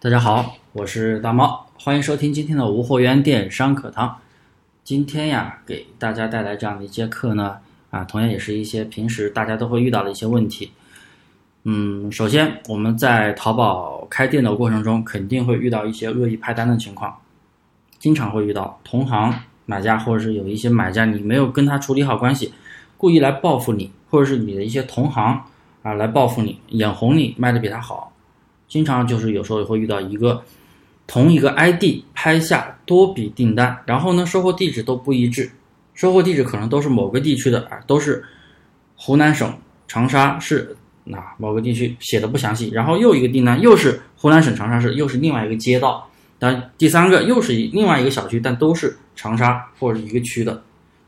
大家好，我是大猫，欢迎收听今天的无货源电商课堂。今天呀，给大家带来这样的一节课呢，啊，同样也是一些平时大家都会遇到的一些问题。嗯，首先我们在淘宝开店的过程中，肯定会遇到一些恶意派单的情况，经常会遇到同行买家或者是有一些买家，你没有跟他处理好关系，故意来报复你，或者是你的一些同行啊来报复你，眼红你卖的比他好。经常就是有时候会遇到一个同一个 ID 拍下多笔订单，然后呢收货地址都不一致，收货地址可能都是某个地区的啊，都是湖南省长沙市那某个地区写的不详细，然后又一个订单又是湖南省长沙市，又是另外一个街道，但第三个又是另外一个小区，但都是长沙或者一个区的，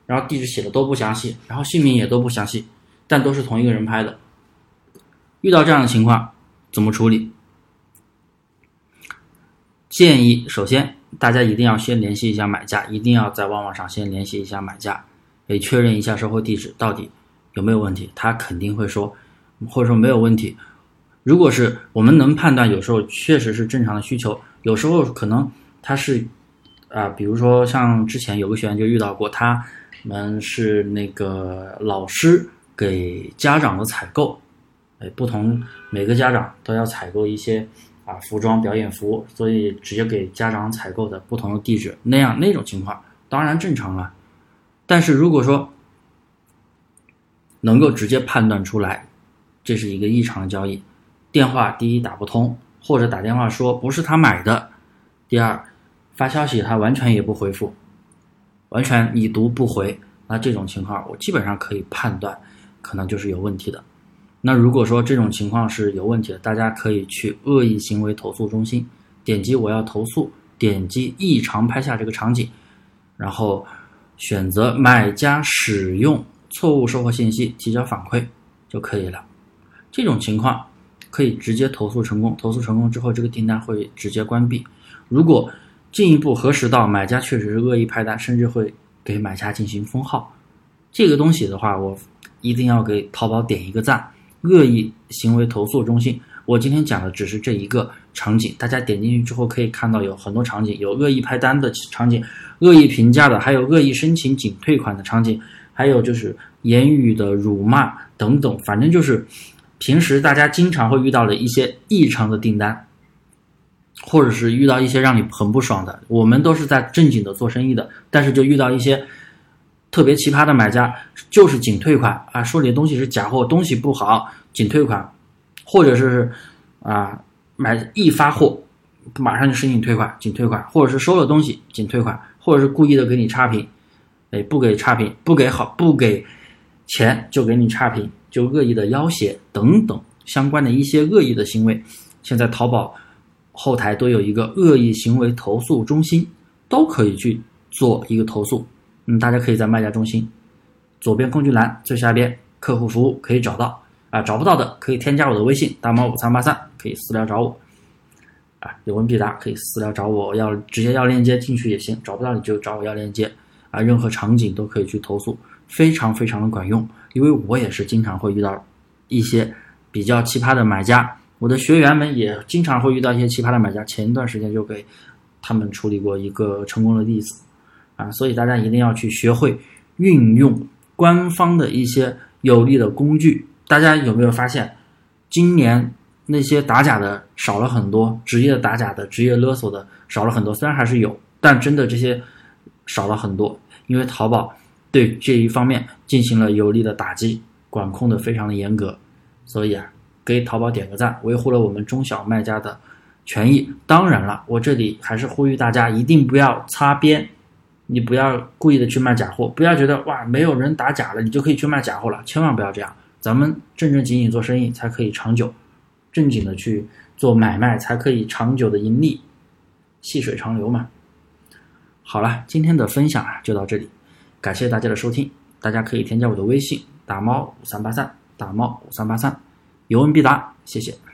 然后地址写的都不详细，然后姓名也都不详细，但都是同一个人拍的。遇到这样的情况怎么处理？建议首先，大家一定要先联系一下买家，一定要在旺旺上先联系一下买家，得确认一下收货地址到底有没有问题。他肯定会说，或者说没有问题。如果是我们能判断，有时候确实是正常的需求，有时候可能他是啊，比如说像之前有个学员就遇到过，他们是那个老师给家长的采购，哎，不同每个家长都要采购一些。啊，服装表演服，所以直接给家长采购的不同的地址，那样那种情况当然正常了。但是如果说能够直接判断出来这是一个异常交易，电话第一打不通，或者打电话说不是他买的；第二发消息他完全也不回复，完全已读不回，那这种情况我基本上可以判断，可能就是有问题的。那如果说这种情况是有问题的，大家可以去恶意行为投诉中心，点击我要投诉，点击异常拍下这个场景，然后选择买家使用错误售后信息提交反馈就可以了。这种情况可以直接投诉成功，投诉成功之后，这个订单会直接关闭。如果进一步核实到买家确实是恶意拍单，甚至会给买家进行封号，这个东西的话，我一定要给淘宝点一个赞。恶意行为投诉中心，我今天讲的只是这一个场景，大家点进去之后可以看到有很多场景，有恶意拍单的场景，恶意评价的，还有恶意申请仅退款的场景，还有就是言语的辱骂等等，反正就是平时大家经常会遇到的一些异常的订单，或者是遇到一些让你很不爽的，我们都是在正经的做生意的，但是就遇到一些。特别奇葩的买家就是仅退款啊，说你的东西是假货，东西不好，仅退款，或者是啊买一发货马上就申请退款，仅退款，或者是收了东西仅退款，或者是故意的给你差评，哎不给差评，不给好不给钱就给你差评，就恶意的要挟等等相关的一些恶意的行为，现在淘宝后台都有一个恶意行为投诉中心，都可以去做一个投诉。嗯，大家可以在卖家中心左边工具栏最下边客户服务可以找到啊，找不到的可以添加我的微信大猫五三八三，可以私聊找我啊，有问必答，可以私聊找我，要直接要链接进去也行，找不到你就找我要链接啊，任何场景都可以去投诉，非常非常的管用，因为我也是经常会遇到一些比较奇葩的买家，我的学员们也经常会遇到一些奇葩的买家，前一段时间就给他们处理过一个成功的例子。啊，所以大家一定要去学会运用官方的一些有力的工具。大家有没有发现，今年那些打假的少了很多，职业打假的、职业勒索的少了很多。虽然还是有，但真的这些少了很多，因为淘宝对这一方面进行了有力的打击，管控的非常的严格。所以啊，给淘宝点个赞，维护了我们中小卖家的权益。当然了，我这里还是呼吁大家一定不要擦边。你不要故意的去卖假货，不要觉得哇没有人打假了，你就可以去卖假货了，千万不要这样。咱们正正经经做生意才可以长久，正经的去做买卖才可以长久的盈利，细水长流嘛。好了，今天的分享啊就到这里，感谢大家的收听，大家可以添加我的微信打猫五三八三打猫五三八三，有问必答，谢谢。